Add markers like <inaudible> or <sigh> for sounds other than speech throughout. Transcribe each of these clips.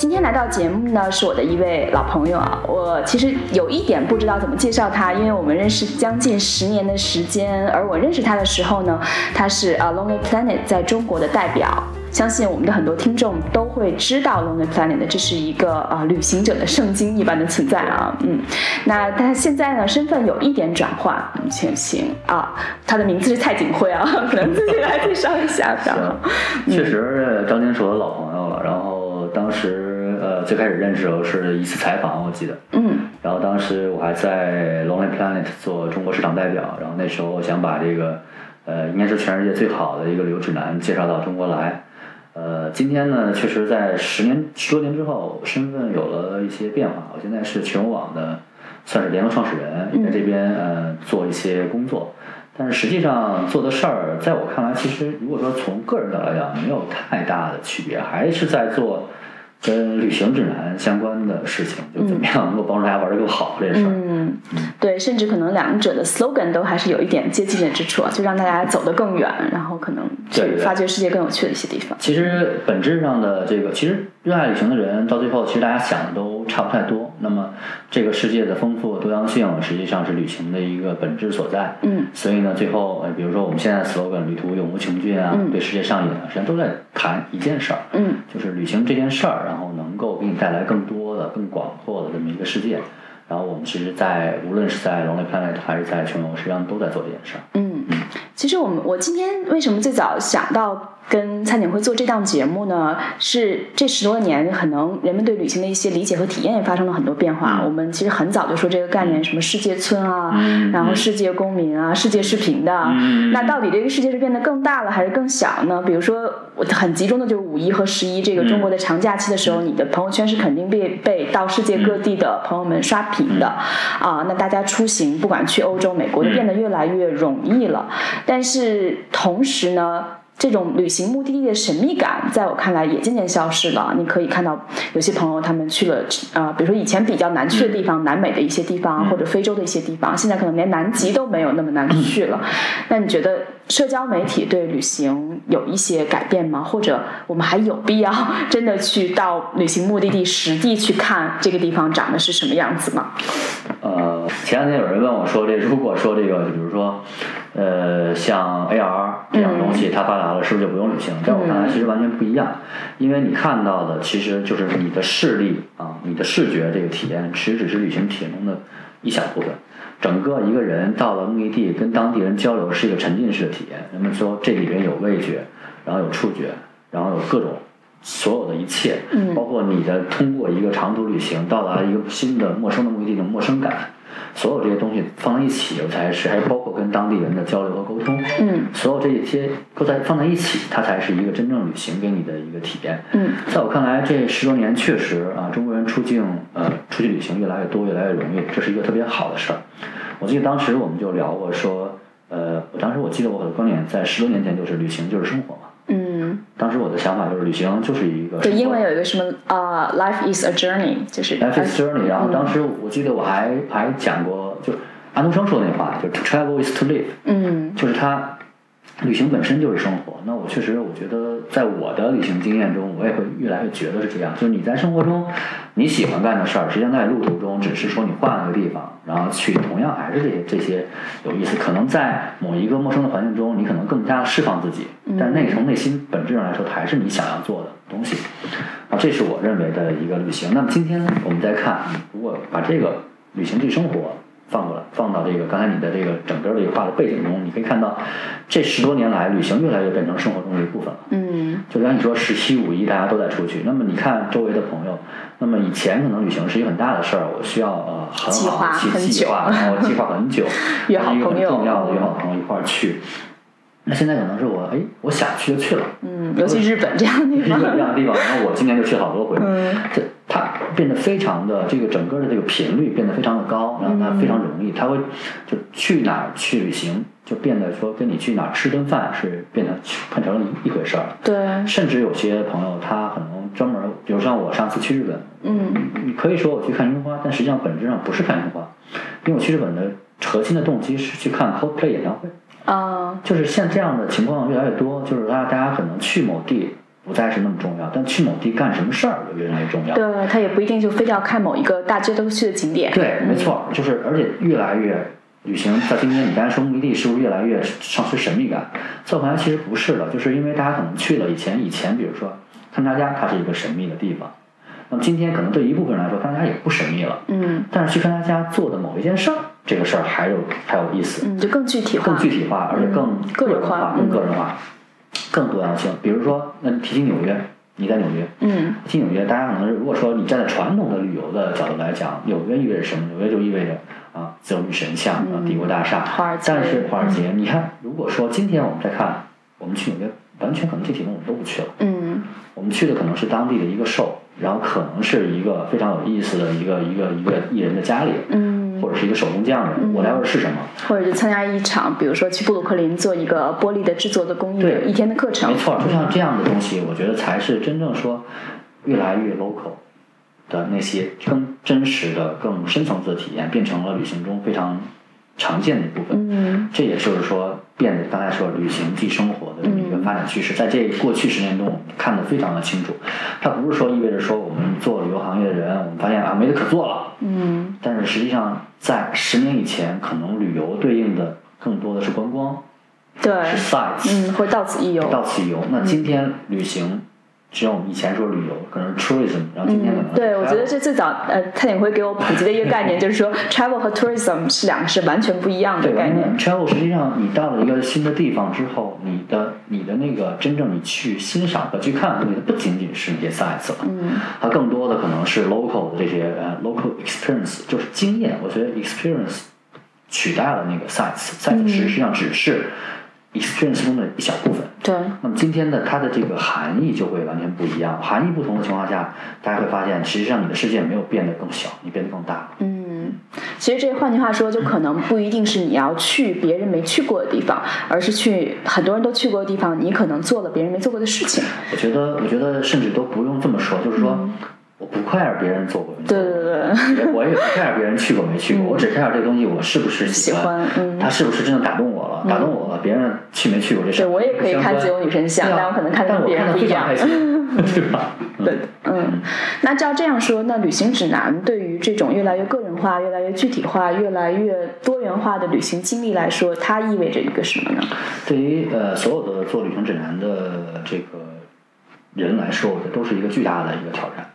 今天来到节目呢，是我的一位老朋友啊。我其实有一点不知道怎么介绍他，因为我们认识将近十年的时间，而我认识他的时候呢，他是呃 Lonely Planet 在中国的代表。相信我们的很多听众都会知道 Lonely Planet，的这是一个呃旅行者的圣经一般的存在啊。嗯，那他现在呢身份有一点转换，请行啊，他的名字是蔡景辉啊，<laughs> 可能自己来介绍一下。吧，确实张晶是我的老朋友了，然后当时。呃，最开始认识的时候是一次采访，我记得。嗯。然后当时我还在 Lonely Planet 做中国市场代表，然后那时候想把这个，呃，应该是全世界最好的一个旅游指南介绍到中国来。呃，今天呢，确实在十年十多年之后，身份有了一些变化。我现在是全球网的，算是联合创始人，在这边呃做一些工作。但是实际上做的事儿，在我看来，其实如果说从个人角度来讲，没有太大的区别，还是在做。跟旅行指南相关的事情，就怎么样能够帮助大家玩的更好这事儿。嗯，对，甚至可能两者的 slogan 都还是有一点接近的之处啊，就让大家走得更远，然后可能去发掘世界更有趣的一些地方。其实本质上的这个，其实热爱旅行的人到最后，其实大家想的都差不太多。那么这个世界的丰富多样性，实际上是旅行的一个本质所在。嗯。所以呢，最后，比如说我们现在 slogan“ 旅途永无穷尽”啊，对世界上瘾啊，实际上都在谈一件事儿。嗯。就是旅行这件事儿。然后能够给你带来更多的、更广阔的这么一个世界，然后我们其实，在无论是在 Lonely Planet 还是在全球，实际上都在做这件事儿。嗯嗯，其实我们我今天为什么最早想到？跟蔡景辉做这档节目呢，是这十多年可能人们对旅行的一些理解和体验也发生了很多变化。我们其实很早就说这个概念，什么世界村啊，然后世界公民啊，世界视频的。那到底这个世界是变得更大了还是更小呢？比如说，我很集中的就是五一和十一这个中国的长假期的时候，你的朋友圈是肯定被被到世界各地的朋友们刷屏的啊。那大家出行，不管去欧洲、美国，都变得越来越容易了。但是同时呢？这种旅行目的地的神秘感，在我看来也渐渐消失了。你可以看到有些朋友他们去了啊，比如说以前比较难去的地方，南美的一些地方，或者非洲的一些地方，现在可能连南极都没有那么难去了。那你觉得社交媒体对旅行有一些改变吗？或者我们还有必要真的去到旅行目的地实地去看这个地方长得是什么样子吗？呃，前两天有人问我说，这如果说这个，就比如说。呃，像 AR 这样东西，它发达了，是不是就不用旅行？在我看来，其实完全不一样。因为你看到的，其实就是你的视力啊，你的视觉这个体验，其实只是旅行体验中的一小部分。整个一个人到了目的地，跟当地人交流，是一个沉浸式的体验。人们说这里边有味觉，然后有触觉，然后有各种所有的一切，包括你的通过一个长途旅行到达一个新的陌生的目的地的陌生感。所有这些东西放在一起，才是还包括跟当地人的交流和沟通。嗯，所有这些都在放在一起，它才是一个真正旅行给你的一个体验。嗯，在我看来，这十多年确实啊，中国人出境呃出去旅行越来越多，越来越容易，这是一个特别好的事儿。我记得当时我们就聊过说，呃，我当时我记得我的观点在十多年前就是旅行就是生活嘛。嗯，当时我的想法就是旅行就是一个。对，英文有一个什么啊，Life is a journey，就是。Life is journey，然后当时我记得我还还讲过，就是安徒生说那话，就是 Travel is to live。嗯。就是他。旅行本身就是生活，那我确实，我觉得在我的旅行经验中，我也会越来越觉得是这样。就是你在生活中你喜欢干的事儿，实际上在路途中只是说你换了个地方，然后去同样还是这些这些有意思。可能在某一个陌生的环境中，你可能更加释放自己，但是那从内心本质上来说，还是你想要做的东西。啊，这是我认为的一个旅行。那么今天我们再看，如果把这个旅行对生活。放过来，放到这个刚才你的这个整个这个画的背景中，你可以看到，这十多年来，旅行越来越变成生活中的一部分了。嗯，就像你说十七五一大家都在出去，那么你看周围的朋友，那么以前可能旅行是一个很大的事儿，我需要呃很好去计划，然后计划很久，<laughs> 约好朋友，重要的约好朋友一块儿去。那现在可能是我哎，我想去就去了。嗯，尤其日本这样的地方日。本这样的地方，然后我今年就去好多回。嗯这它变得非常的这个整个的这个频率变得非常的高，然后它非常容易，它会就去哪儿去旅行，就变得说跟你去哪儿吃顿饭是变得变成了一一回事儿。对，甚至有些朋友他可能专门，比如像我上次去日本，嗯你可以说我去看樱花，但实际上本质上不是看樱花，因为我去日本的核心的动机是去看 Coldplay 演唱会。啊，就是像这样的情况越来越多，就是大家大家可能去某地不再是那么重要，但去某地干什么事儿就越来越重要。对，他也不一定就非得要看某一个大家都去的景点。对，没错，就是而且越来越旅行到今天，你刚才说目的地是不是越来越丧失神秘感？在我看来，其实不是的，就是因为大家可能去了以前，以前比如说看他家，它是一个神秘的地方，那么今天可能对一部分人来说，看他家也不神秘了，嗯但是去看他家做的某一件事儿，这个事儿还有还有意思。嗯，就更具体化。更具体化，而且更嗯个人化更个人化、更多样性。比如说，那提起纽约，你在纽约，嗯提起纽约，大家可能如果说你站在传统的旅游的角度来讲，纽约意味着什么？纽约就意味着啊，自由女神像啊，帝国大厦。嗯华尔街嗯但是华尔街，你看，如果说今天我们再看，我们去纽约，完全可能这题目我们都不去了。嗯我们去的可能是当地的一个 show，然后可能是一个非常有意思的一个一个一个艺人的家里，嗯，或者是一个手工匠人，whatever 是什么。或者是参加一场，比如说去布鲁克林做一个玻璃的制作的工艺的对一天的课程没。错，就像这样的东西，我觉得才是真正说越来越 local 的那些更真实的、更深层次的体验，变成了旅行中非常常见的一部分。嗯这也就是说，变得刚才说旅行即生活的这么一个发展趋势，在这过去十年中，我们看得非常的清楚。它不是说意味着说我们做旅游行业的人，我们发现啊没得可做了，嗯但是实际上在十年以前，可能旅游对应的更多的是观光，对，是 sites，嗯，会到此一游。到此一游。那今天旅行，只有我们以前说旅游，可能是 tourism，然后今天可能嗯，对，我觉得这最早呃，蔡景辉给我普及的一个概念，就是说 <laughs> travel 和 tourism 是两个是完全不一样的概念。travel 实际上你到了一个新的地方之后，你的那个真正你去欣赏和去看的东西，不仅仅是那些 sites 了，嗯它更多的可能是 local 的这些呃 local experience，就是经验。我觉得 experience 取代了那个嗯实际上只是 experience 中的一小部分。对，那么今天的它的这个含义就会完全不一样。含义不同的情况下，大家会发现，实际上你的世界没有变得更小，你变得更大。嗯，其实这换句话说，就可能不一定是你要去别人没去过的地方，而是去很多人都去过的地方，你可能做了别人没做过的事情。我觉得，我觉得甚至都不用这么说，就是说，我不 care 别人做过没做对过，对对，对。我也不 care 别人去过没去过，我只 care 这个东西我是不是喜欢嗯。它是不是真的打动我了，打动我了，别人去没去过这事儿，对我也可以看自由女神像啊但我可能看得跟别人不一样。<laughs> 对吧？嗯对，嗯，那照这样说，那旅行指南对于这种越来越个人化、越来越具体化、越来越多元化的旅行经历来说，它意味着一个什么呢？对于呃所有的做旅行指南的这个人来说，我觉得都是一个巨大的一个挑战，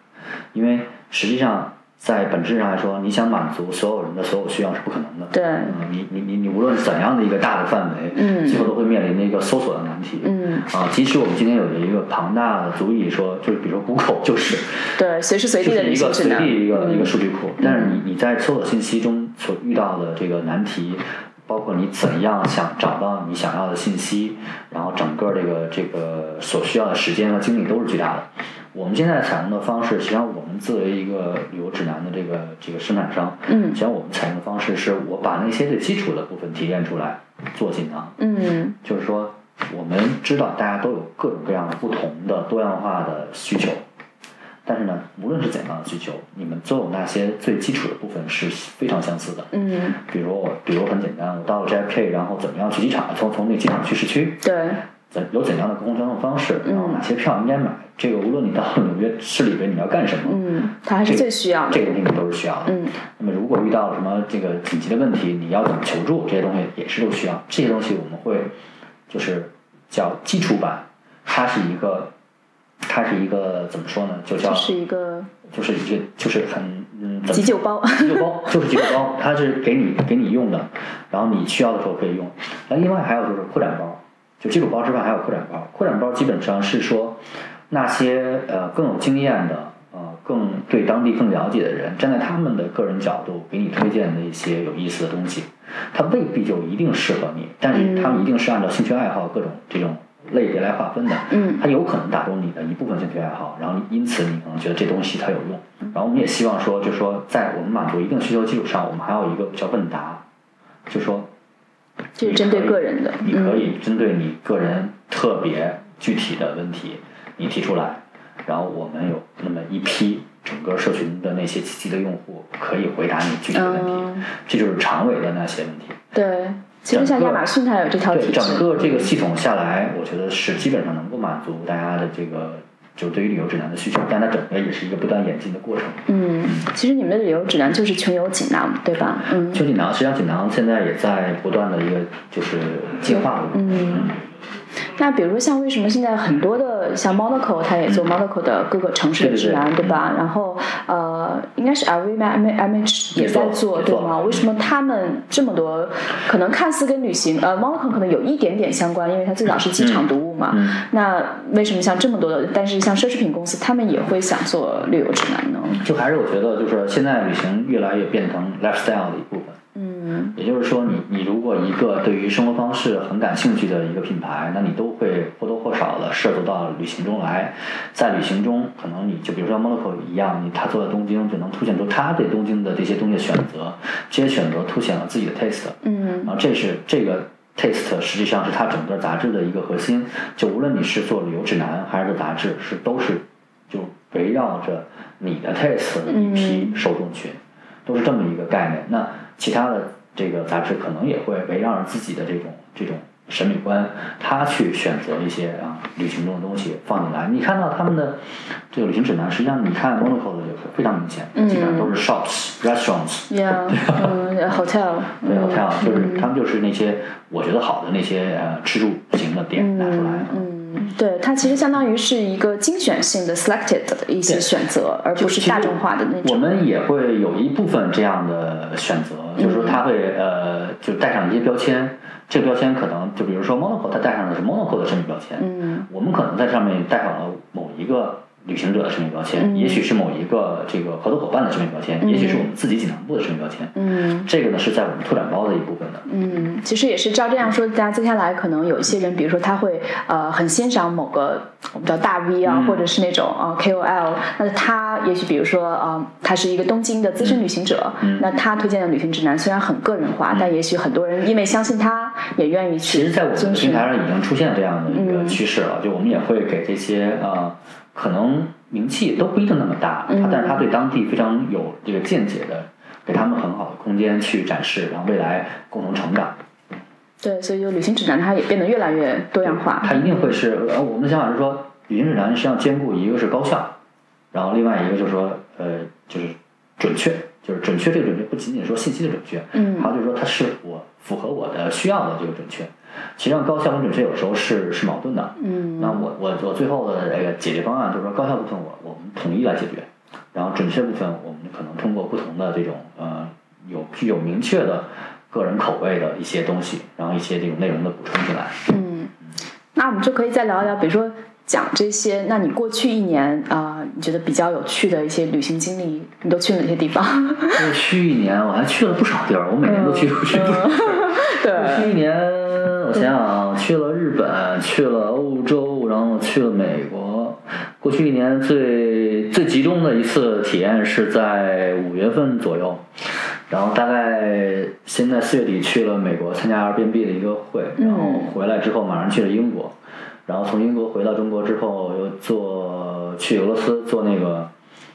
因为实际上在本质上来说，你想满足所有人的所有需要是不可能的。对嗯，你你你你无论怎样的一个大的范围，嗯最后都会面临一个搜索的难题。嗯，啊，即使我们今天有了一个庞大的，足以说，就是比如说 Google 就是 <laughs> 对，随时随地的就是一个一个、嗯一个数据库，但是你你在搜索信息中所遇到的这个难题，包括你怎样想找到你想要的信息，然后整个这个这个所需要的时间和精力都是巨大的。我们现在采用的方式，实际上我们作为一个旅游指南的这个这个生产商，嗯。实际上我们采用的方式是我把那些最基础的部分提炼出来做锦囊，嗯。就是说，我们知道大家都有各种各样的不同的多样化的需求，但是呢，无论是怎样的需求，你们都有那些最基础的部分是非常相似的。嗯，比如我，比如很简单，我到了 JFK，然后怎么样去机场，从从那个机场去市区，对，怎有怎样的公共交通方式，然后嗯哪些票应该买，这个无论你到纽约市里边你要干什么，嗯，它还是最需要的，这个东西你都是需要的。嗯那么如果遇到什么这个紧急的问题，你要怎么求助？这些东西也是都需要。这些东西我们会就是叫基础版，它是一个，它是一个怎么说呢？就叫这是一个就是一个就是很嗯急救包，<laughs> 急救包就是急救包，它是给你给你用的，然后你需要的时候可以用。那另外还有就是扩展包，就基础包之外还有扩展包。扩展包基本上是说那些呃更有经验的呃更对当地更了解的人，站在他们的个人角度给你推荐的一些有意思的东西，它未必就一定适合你，但是他们一定是按照兴趣爱好各种这种类别来划分的。嗯它有可能打动你的一部分兴趣爱好，然后因此你可能觉得这东西它有用。然后我们也希望说，就说在我们满足一定需求基础上，我们还有一个叫问答，就说这是针对个人的。你可嗯以针对你个人特别具体的问题，你提出来，然后我们有那么一批整个社群的那些积极的用户可以回答你具体的问题，嗯这就是长尾的那些问题。对，其实像亚马逊它有这套对，体制。整个这个系统下来，我觉得是基本上能够满足大家的这个就对于旅游指南的需求，但它整个也是一个不断演进的过程。嗯，其实你们的旅游指南就是穷游锦囊，对吧？嗯穷锦囊，实际上锦囊现在也在不断的一个就是进化嗯。嗯。那比如说，像为什么现在很多的像 Monaco，它也做 Monaco 的各个城市的指南，对吧？然后呃，应该是 LV、M M H 也在做，对吗？为什么他们这么多，可能看似跟旅行呃 Monaco 可能有一点点相关，因为它最早是机场读物嘛。嗯那为什么像这么多的，但是像奢侈品公司，他们也会想做旅游指南呢？就还是我觉得，就是现在旅行越来越变成 lifestyle 的一部分。嗯也就是说你，你如果一个对于生活方式很感兴趣的一个品牌，那你都会或多或少的涉足到旅行中来。在旅行中，可能你就比如说 Monaco 一样，你他做在东京，就能凸显出他对东京的这些东西的选择，这些选择凸显了自己的 taste。嗯然后这是这个 taste 实际上是它整个杂志的一个核心。就无论你是做旅游指南还是做杂志，是都是就围绕着你的 taste 的一批受众群，都是这么一个概念。那其他的这个杂志可能也会围绕着自己的这种这种审美观，他去选择一些啊旅行中的东西放进来。你看到他们的这个旅行指南，实际上你看 Monaco 的就非常明显，基本上都是 shops、restaurants。嗯，hotel，对嗯 hotel 就是他们就是那些我觉得好的那些呃吃住行的店拿出来。嗯，对，它其实相当于是一个精选性的 selected 的一些选择，而不是大众化的那种。我们也会有一部分这样的选择，就是说它会呃就带上一些标签，这个标签可能就比如说 Monaco，它带上的是 Monaco 的审美标签，嗯。我们可能在上面带上了某一个旅行者的身份标签，嗯。也许是某一个这个合作伙伴的身份标签，也许是我们自己锦囊部的身份标签。嗯。这个呢是在我们拓展包的一部分。的。嗯，其实也是照这样说，大家接下来可能有一些人，比如说他会呃很欣赏某个我们叫大 V 啊，嗯。或者是那种啊、呃 KOL，那他也许比如说啊、呃他是一个东京的资深旅行者，嗯。那他推荐的旅行指南虽然很个人化，但也许很多人因为相信他，也愿意去其实，在我们的。平台上已经出现这样的一个嗯。趋势了，就我们也会给这些呃，可能名气都不一定那么大，嗯他但是他对当地非常有这个见解的，给他们很好的空间去展示，然后未来共同成长。对，所以就旅行指南它也变得越来越多样化。它一定会是呃，我们的想法是说，旅行指南实际上兼顾一个是高效，然后另外一个就是说呃，就是准确，就是准确这个准确不仅仅说信息的准确，嗯还有就是说它是我符合我的需要的这个准确。其实上高效跟准确有时候是是矛盾的，嗯那我我我最后的这个解决方案就是说，高效部分我我们统一来解决，然后准确部分我们可能通过不同的这种呃有具有明确的个人口味的一些东西，然后一些这种内容的补充进来。嗯，那我们就可以再聊一聊，比如说讲这些。那你过去一年啊、你觉得比较有趣的一些旅行经历，你都去了哪些地方？<laughs> 过去一年我还去了不少地儿，我每年都去过去不少地儿。<laughs> 过去，一年我想想啊，去了日本，去了欧洲，然后去了美国。过去一年最最集中的一次体验是在五月份左右，然后大概现在四月底去了美国参加 Airbnb 的一个会，然后回来之后马上去了英国，然后从英国回到中国之后又坐去俄罗斯坐那个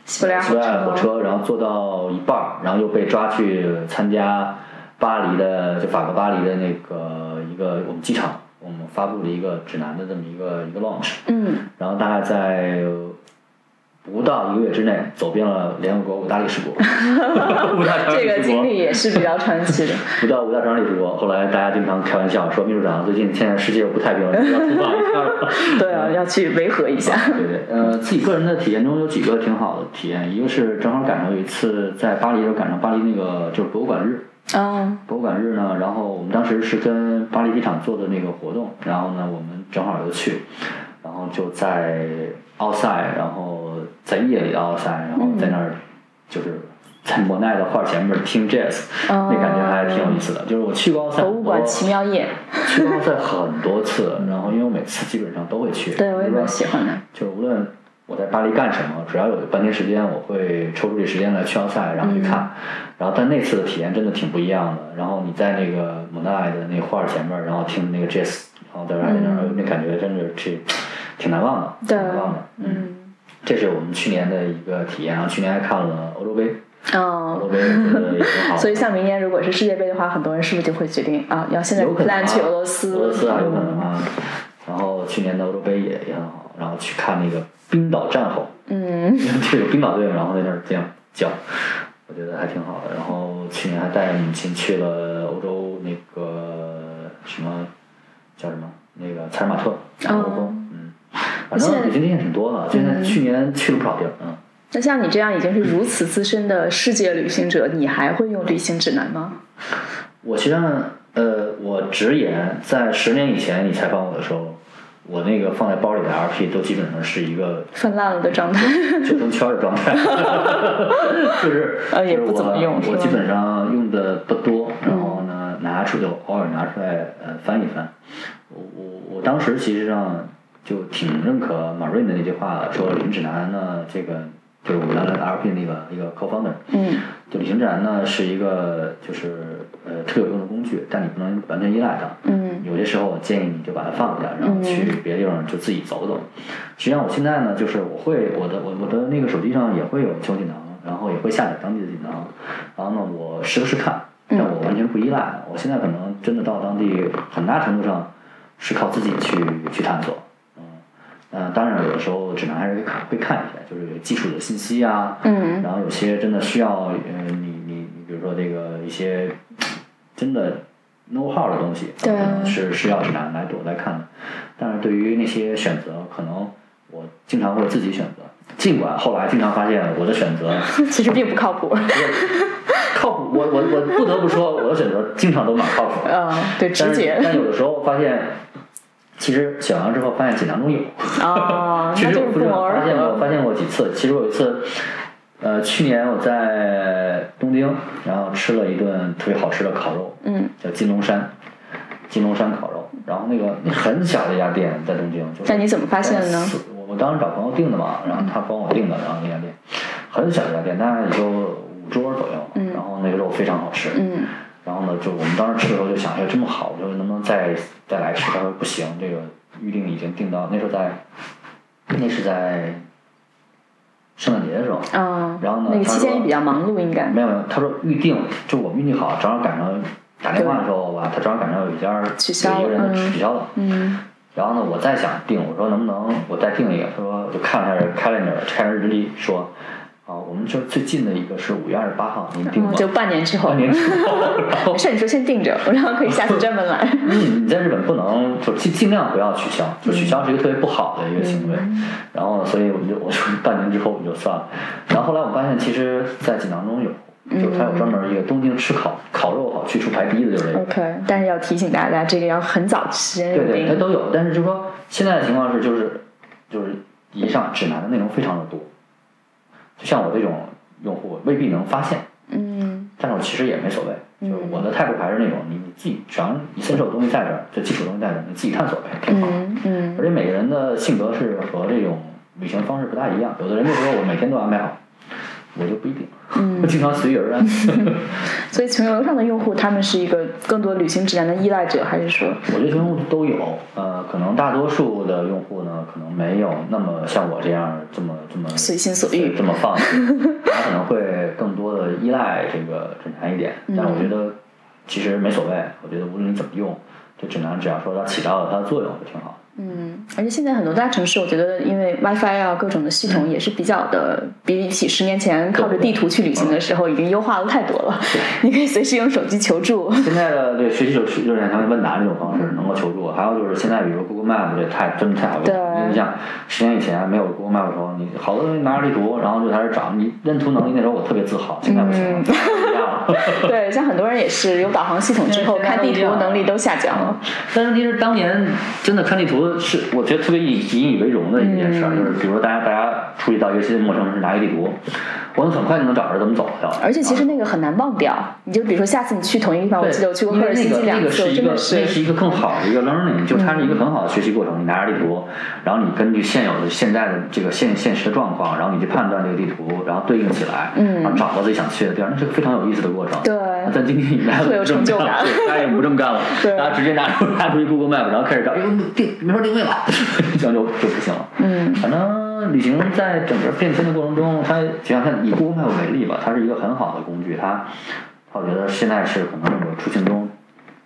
西伯利亚火火车车，然后坐到一半儿，然后又被抓去参加巴黎的，就法国巴黎的那个一个我们机场，我们发布的一个指南的这么一个一个 launch，嗯然后大概在不到一个月之内走遍了联合国五大历史国，五大常 <laughs> 这个经历也是比较传奇的。不到五大常任理事国。后来大家经常开玩笑说，秘书长最近现在世界不太平，你要出访一下了。<laughs> 对啊，要去维和一下。<laughs> 对对，呃，自己个人的体验中有几个挺好的体验，一个是正好赶上有一次在巴黎的时候赶上巴黎那个就是博物馆日，嗯博物馆日呢，然后我们当时是跟巴黎机场做的那个活动，然后呢我们正好就去，然后就在 outside，然后在夜里的 outside，然后在那儿就是在莫奈的画前面听 jazz，、那感觉还挺有意思的。就是我去过奥赛，博物馆奇妙夜，去过奥赛很多次，然后因为我每次基本上都会去。对我也蛮喜欢的。就是无论我在巴黎干什么，只要有半天时间，我会抽出这时间来去奥赛，然后去看。然后但那次的体验真的挺不一样的。然后你在那个莫奈的那个画前面，然后听那个 jazz，然后在那那感觉真的是挺难忘的，对挺难忘的。嗯，这是我们去年的一个体验。然后去年还看了欧洲杯，欧哦洲。杯也挺好。<laughs> 所以，像明年如果是世界杯的话，很多人是不是就会决定啊，要现在有可能、啊、plan 去俄罗斯？俄罗斯啊，有可能啊。然后去年的欧洲杯也也很好，然后去看那个冰岛战吼，嗯，<laughs> 这个冰岛队，然后在那儿这样叫，我觉得还挺好的。然后去年还带着母亲去了欧洲那个什么叫什么那个采尔马特欧峰，嗯，反正旅行经验挺多的。现在去年去了不少地儿，嗯。那像你这样已经是如此资深的世界旅行者，你还会用旅行指南吗？我实际上，呃，我直言，在十年以前你采访我的时候，我那个放在包里的 RP 都基本上是一个泛滥了的状态，救生圈的状态，就是 <laughs> 呃也不怎么用，我基本上用的不多，然后呢，拿出就偶尔拿出来呃翻一翻。我我我当时其实上就挺认可马瑞的那句话，说林指南呢，这个就是我原来的 RP 那个一个 co-founder，嗯，就林指南呢是一个就是呃特有用的工具，但你不能完全依赖它。嗯，有些时候我建议你就把它放下，然后去别的地方就自己走走。实际上我现在呢，就是我会我的我我的那个手机上也会有秋锦囊，然后也会下载当地的锦囊，然后呢我时不时看，但我完全不依赖。我现在可能真的到当地很大程度上是靠自己去去探索。嗯，当然有的时候指南还是会看会看一下，就是基础的信息啊，嗯，然后有些真的需要呃你你你比如说这个一些真的 know how 的东西，对是是要指南来躲来看的。但是对于那些选择，可能我经常会自己选择，尽管后来经常发现我的选择 <laughs> 其实并不靠谱。<laughs> 靠谱，我我我不得不说，我的选择经常都蛮靠谱。嗯，对，直接。但有的时候发现。其实选完之后发现锦囊中有，哦，其实我不是发现过发现过几次。其实我有一次，呃，去年我在东京，然后吃了一顿特别好吃的烤肉，嗯，叫金龙山，金龙山烤肉。然后那个那很小的一家店在东京，就是。那你怎么发现的呢？我我当时找朋友订的嘛，然后他帮我订的，然后那家店很小一家店，大概也就五桌左右，嗯，然后那个肉非常好吃，嗯。然后呢，就我们当时吃的时候就想，哎，这么好，我说能不能再再来吃？他说不行，这个预定已经定到那时候在，那是在圣诞节的时候。嗯。然后呢？那个期间也比较忙碌，应该。没有没有，他说预定，就我们运气好，正好赶上打电话的时候吧，他正好赶上有一家取消有一个人取消了。嗯。然后呢，我再想订，我说能不能我再订一个？他说就看了一下 calendar，看了日历，说。啊，我们这最近的一个是五月二十八号，您订吗？就半年之后。半年之后，<laughs> 没事，你说先订着，然后可以下次专门来。<laughs> 嗯，你在日本不能就尽尽量不要取消，就取消是一个特别不好的一个行为。嗯、然后，所以我们就我说半年之后我们就算了。然后后来我发现，其实，在锦囊中有，就它有专门一个东京吃烤烤肉好去除排第一的就是这个。OK，但是要提醒大家，这个要很早时间对对，它都有，但是就是说现在的情况是，就是就是以上指南的内容非常的多，就像我这种。用户未必能发现，嗯，但是我其实也没所谓，嗯、就是我的态度还是那种，你你自己，只要你伸手的东西在这儿，这基础东西在这儿，你自己探索呗，挺好。嗯嗯。而且每个人的性格是和这种旅行方式不大一样，有的人就说我每天都安排好，我就不一定，嗯、<laughs> 经常随遇而安。<laughs> 所以穷游上的用户，他们是一个更多旅行指南的依赖者，还是说？我觉得用户都有，呃，可能大多数的用户呢，可能没有那么像我这样这么这么随心所欲，这么放肆，他可能会更多的依赖这个指南一点。但我觉得其实没所谓，我觉得无论你怎么用，这指南只要说它起到了它的作用就挺好。嗯，而且现在很多大城市，我觉得因为 WiFi 啊各种的系统也是比较的，比起十年前靠着地图去旅行的时候，已经优化了太多了。<laughs> 你可以随时用手机求助。现在的对学习手就是像问答这种方式能够求助，还有就是现在比如 Google Map 这太真的太好用了。因为你像十年以前没有 Google Map 的时候，你好多东西拿着地图，然后就开始找。你认图能力那时候我特别自豪，现在不行了。<laughs> <laughs> 对，像很多人也是有导航系统之后，看地图能力都下降了。但是其实当年真的看地图是我觉得特别引引以为荣的一件事儿，就是比如说大家大家出去到一个新的陌生城市拿一个地图，我能很快就能找着怎么走掉。而且其实那个很难忘掉，你就比如说下次你去同一个地方，我，记得我去过赫尔辛基两次，那个是一个那是一个更好的一个 learning，就是它是一个很好的学习过程。你拿着地图，然后你根据现有的现在的这个现现实的状况，然后你去判断这个地图，然后对应起来，嗯然后找到自己想去的地儿，那是个非常有意思的过程。对那在今天以来，<laughs> 会有成就感大家也不这么干了，对大家直接拿出 <laughs> 拿出一 Google Map，然后开始找，哎呦定没法定位了，<laughs> 这样就就不行了。嗯反正旅行在整个变迁的过程中，它就像它以 Google Map 为例吧，它是一个很好的工具，它我觉得现在是可能我出行中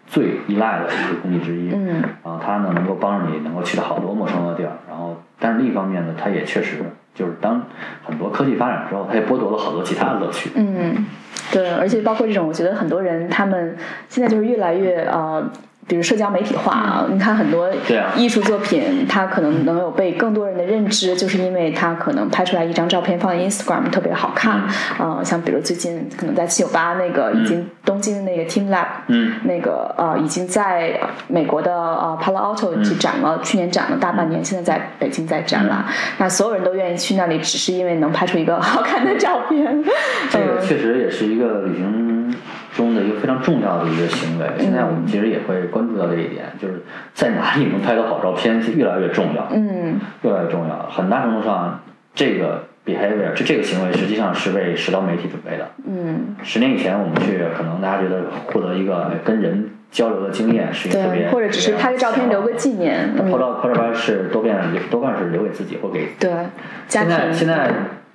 最依赖的一个工具之一。嗯然后它呢能够帮助你能够去到好多陌生的地儿，然后但是另一方面呢，它也确实就是当很多科技发展之后，它也剥夺了好多其他的乐趣。嗯，对，而且包括这种，我觉得很多人他们现在就是越来越呃。比如社交媒体化啊，你看很多艺术作品，它可能能有被更多人的认知，就是因为它可能拍出来一张照片放在 Instagram 特别好看。呃，像比如最近可能在七九八那个已经东京的那个 Team Lab，嗯。那个呃已经在美国的呃 Palo Alto 去展了，去年展了大半年，现在在北京在展览。那所有人都愿意去那里，只是因为能拍出一个好看的照片。这个嗯。确实也是一个旅行中的一个非常重要的一个行为。现在我们其实也会关注到这一点，就是在哪里能拍到好照片是越来越重要，嗯越来越重要。很大程度上，这个 behavior 就这个行为实际上是为社交媒体准备的。嗯，十年以前我们去，可能大家觉得获得一个哎跟人交流的经验是一个特别，或者只是拍个照片留个纪念。拍嗯，照拍照片是多半多半是留给自己或给对，家现在。现在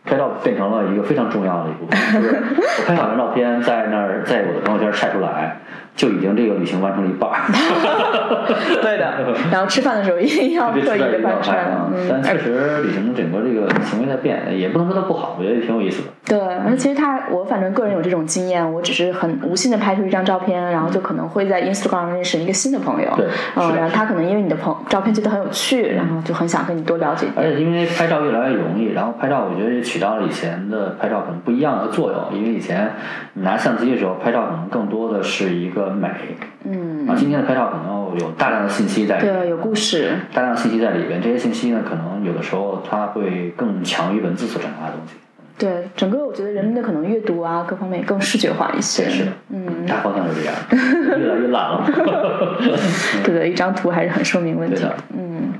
拍照变成了一个非常重要的一部分，就是我拍两张照片在那儿在我的朋友圈晒出来，就已经这个旅行完成了一半儿。<laughs> 对的，<laughs> 然后吃饭的时候一定要特意的期待一定要翻穿拍啊。但嗯，确实旅行整个这个行为在变，也不能说它不好，我觉得也挺有意思的。对，其实他，我反正个人有这种经验，我只是很无心的拍出一张照片，然后就可能会在 Instagram 上认识一个新的朋友，对嗯，然后他可能因为你的朋照片觉得很有趣，然后就很想跟你多了解。而且因为拍照越来越容易，然后拍照我觉得也起到了以前的拍照可能不一样的作用。因为以前你拿相机的时候拍照可能更多的是一个美，嗯啊，，今天的拍照可能有大量的信息在里面。对，有故事，大量的信息在里边，这些信息呢，可能有的时候它会更强于文字所传达的东西。对，整个我觉得人们的可能阅读啊，各方面更视觉化一些。对是的嗯，大方向是这样，越来越懒了。<laughs> 对对，一张图还是很说明问题的。嗯，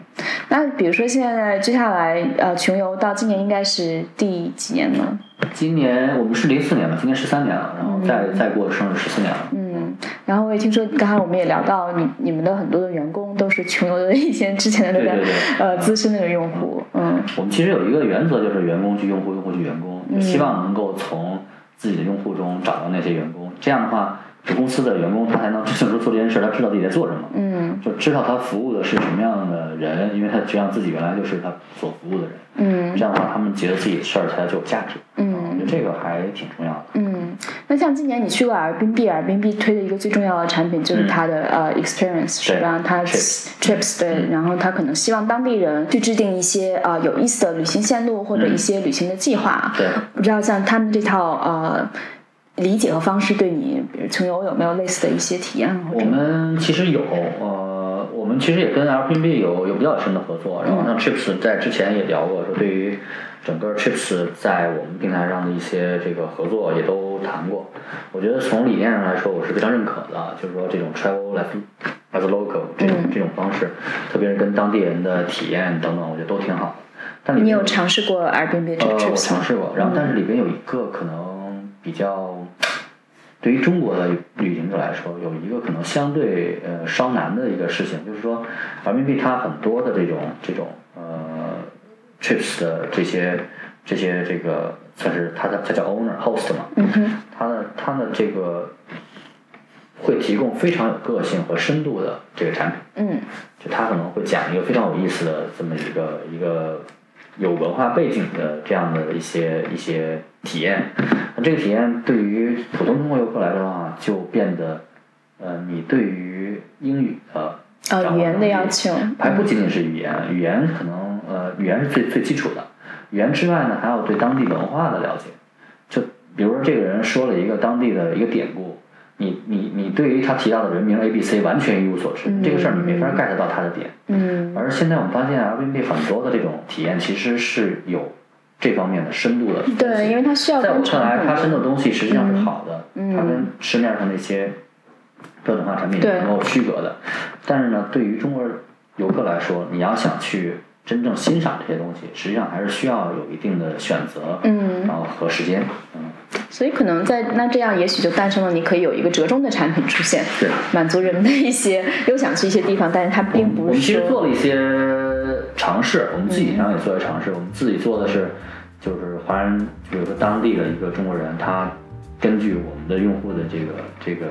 那比如说现在接下来呃，穷游到今年应该是第几年呢？今年我们是零四年嘛，今年十三年了，然后再、再过生日十四年了。嗯，然后我也听说，刚才我们也聊到你你们的很多的员工都是穷游的一些之前的那个呃资深那个用户，嗯我们其实有一个原则，就是员工去用户，用户去员工，就希望能够从自己的用户中找到那些员工。这样的话，这公司的员工他才能真正说做这件事，他知道自己在做什么。嗯就知道他服务的是什么样的人，因为他实际上自己原来就是他所服务的人。嗯这样的话，他们觉得自己的事儿才最有价值。嗯我觉嗯得这个还挺重要的。嗯。那像今年你去过 Airbnb，Airbnb 推的一个最重要的产品就是它的、呃 experience 是吧？它 trips trips 对，然后它可能希望当地人去制定一些呃有意思的旅行线路或者一些旅行的计划。对，不知道像他们这套呃理解和方式对你，比如穷游有没有类似的一些体验？或我们其实有，呃，我们其实也跟 Airbnb 有有比较深的合作。然后像 Trips 在之前也聊过，说对于整个 Trips 在我们平台上的一些这个合作也都谈过。我觉得从理念上来说，我是非常认可的，就是说这种 travel as as a local 这种、嗯这种方式，特别是跟当地人的体验等等，我觉得都挺好的。但你有尝试过 Airbnb 这呃，个我 trips 吗？尝试过，然后但是里边有一个可能比较，对于中国的旅行者来说，有一个可能相对呃稍难的一个事情，就是说，Airbnb 它很多的这种这种呃 trips 的这些这些这个算是他的他叫 owner host 嘛，嗯哼，它的它的这个会提供非常有个性和深度的这个产品。嗯就他可能会讲一个非常有意思的这么一个一个有文化背景的这样的一些一些体验。那这个体验对于普通中国游客来说的话，就变得呃，你对于英语的呃语言的要求还不仅仅是语言，语言可能呃语言是最最基础的，语言之外呢，还有对当地文化的了解。就比如说这个人说了一个当地的一个典故，你你你对于他提到的人名 A B C 完全一无所知，这个事儿你没法 get 到他的点。嗯而现在我们发现 Airbnb 很多的这种体验其实是有这方面的深度的。对，因为它需要在我看来，它深度的东西实际上是好的，嗯它跟市面上那些标准化产品是对能够区隔的。但是呢，对于中国游客来说，你要想去真正欣赏这些东西，实际上还是需要有一定的选择，嗯然后和时间，嗯，所以可能在那这样，也许就诞生了你可以有一个折中的产品出现，对。满足人们的一些又想去一些地方，但是它并不是我们其实做了一些尝试，我们自己上也做了尝试。我们自己做的是，就是华人，比如说当地的一个中国人，他根据我们的用户的这个这个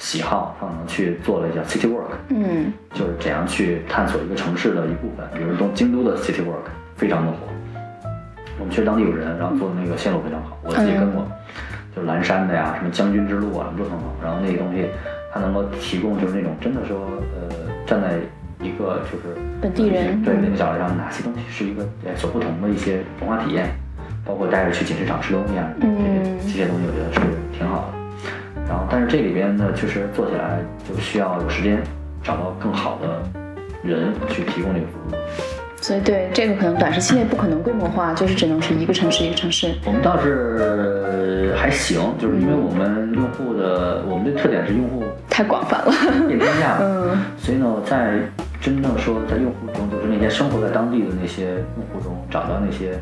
喜好，他可能去做了一下 City work，嗯就是怎样去探索一个城市的一部分。比如东京都的 City work 非常的火，我们其实当地有人，然后做的那个线路非常好，我自己跟过，就是蓝山的呀，什么将军之路啊，什么都很好。然后那些东西，它能够提供就是那种真的说，呃，站在一个就是本地人对嗯那个角度上，哪些东西是一个呃所不同的一些文化体验，包括带着去锦市场吃东西啊，这些嗯这些东西我觉得是挺好的。然后，但是这里边呢，确实做起来就需要有时间，找到更好的人去提供这个服务。所以对这个可能短时期内不可能规模化，就是只能是一个城市一个城市。我们倒是还行，就是因为我们用户的我们的特点是用户太广泛了。遍天下，嗯所以呢，在真正说在用户中，就是那些生活在当地的那些用户中，找到那些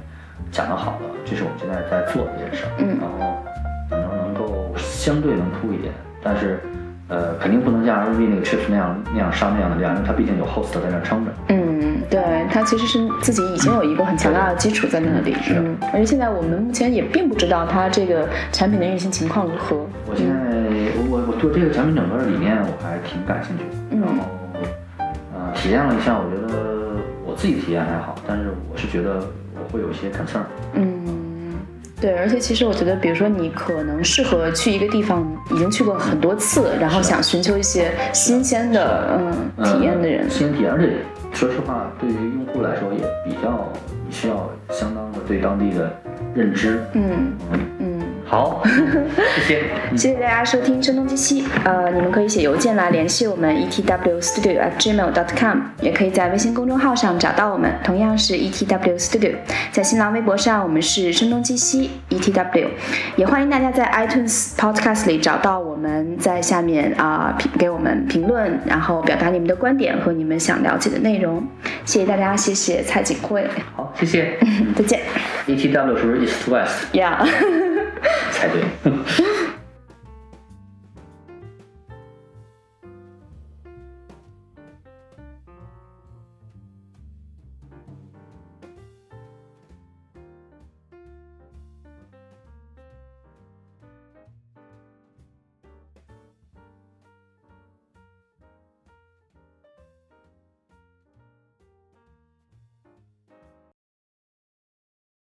讲得好的，这是我们现在在做的一件事儿。嗯然后相对能突一点，但是呃，肯定不能像 Airbnb 那个 Trips 那样那样上那样的量，因为它毕竟有 host 在那撑着。嗯，对，它其实是自己已经有一个很强大的基础在那里。嗯，而且现在我们目前也并不知道它这个产品的运行情况如何。我现在我我我对这个产品整个的理念我还挺感兴趣的，嗯然后呃体验了一下，我觉得我自己体验还好，但是我是觉得我会有一些 concern。嗯，对，而且其实我觉得，比如说你可能适合去一个地方，已经去过很多次，然后想寻求一些新鲜的嗯体验的人嗯，新鲜体验，而且说实话，对于用户来说也比较需要相当的对当地的认知。嗯。好，<laughs> 谢谢。谢谢大家收听声东击西。呃，你们可以写邮件来联系我们 etw studio at gmail dot com，也可以在微信公众号上找到我们，同样是 etw studio。在新浪微博上，我们是声东击西 etw。也欢迎大家在 iTunes Podcast 里找到我们，在下面啊、评给我们评论，然后表达你们的观点和你们想了解的内容。谢谢大家，谢谢蔡景慧，好，谢谢。<laughs> 再见。ETW 是不是 East to West Yeah。才对？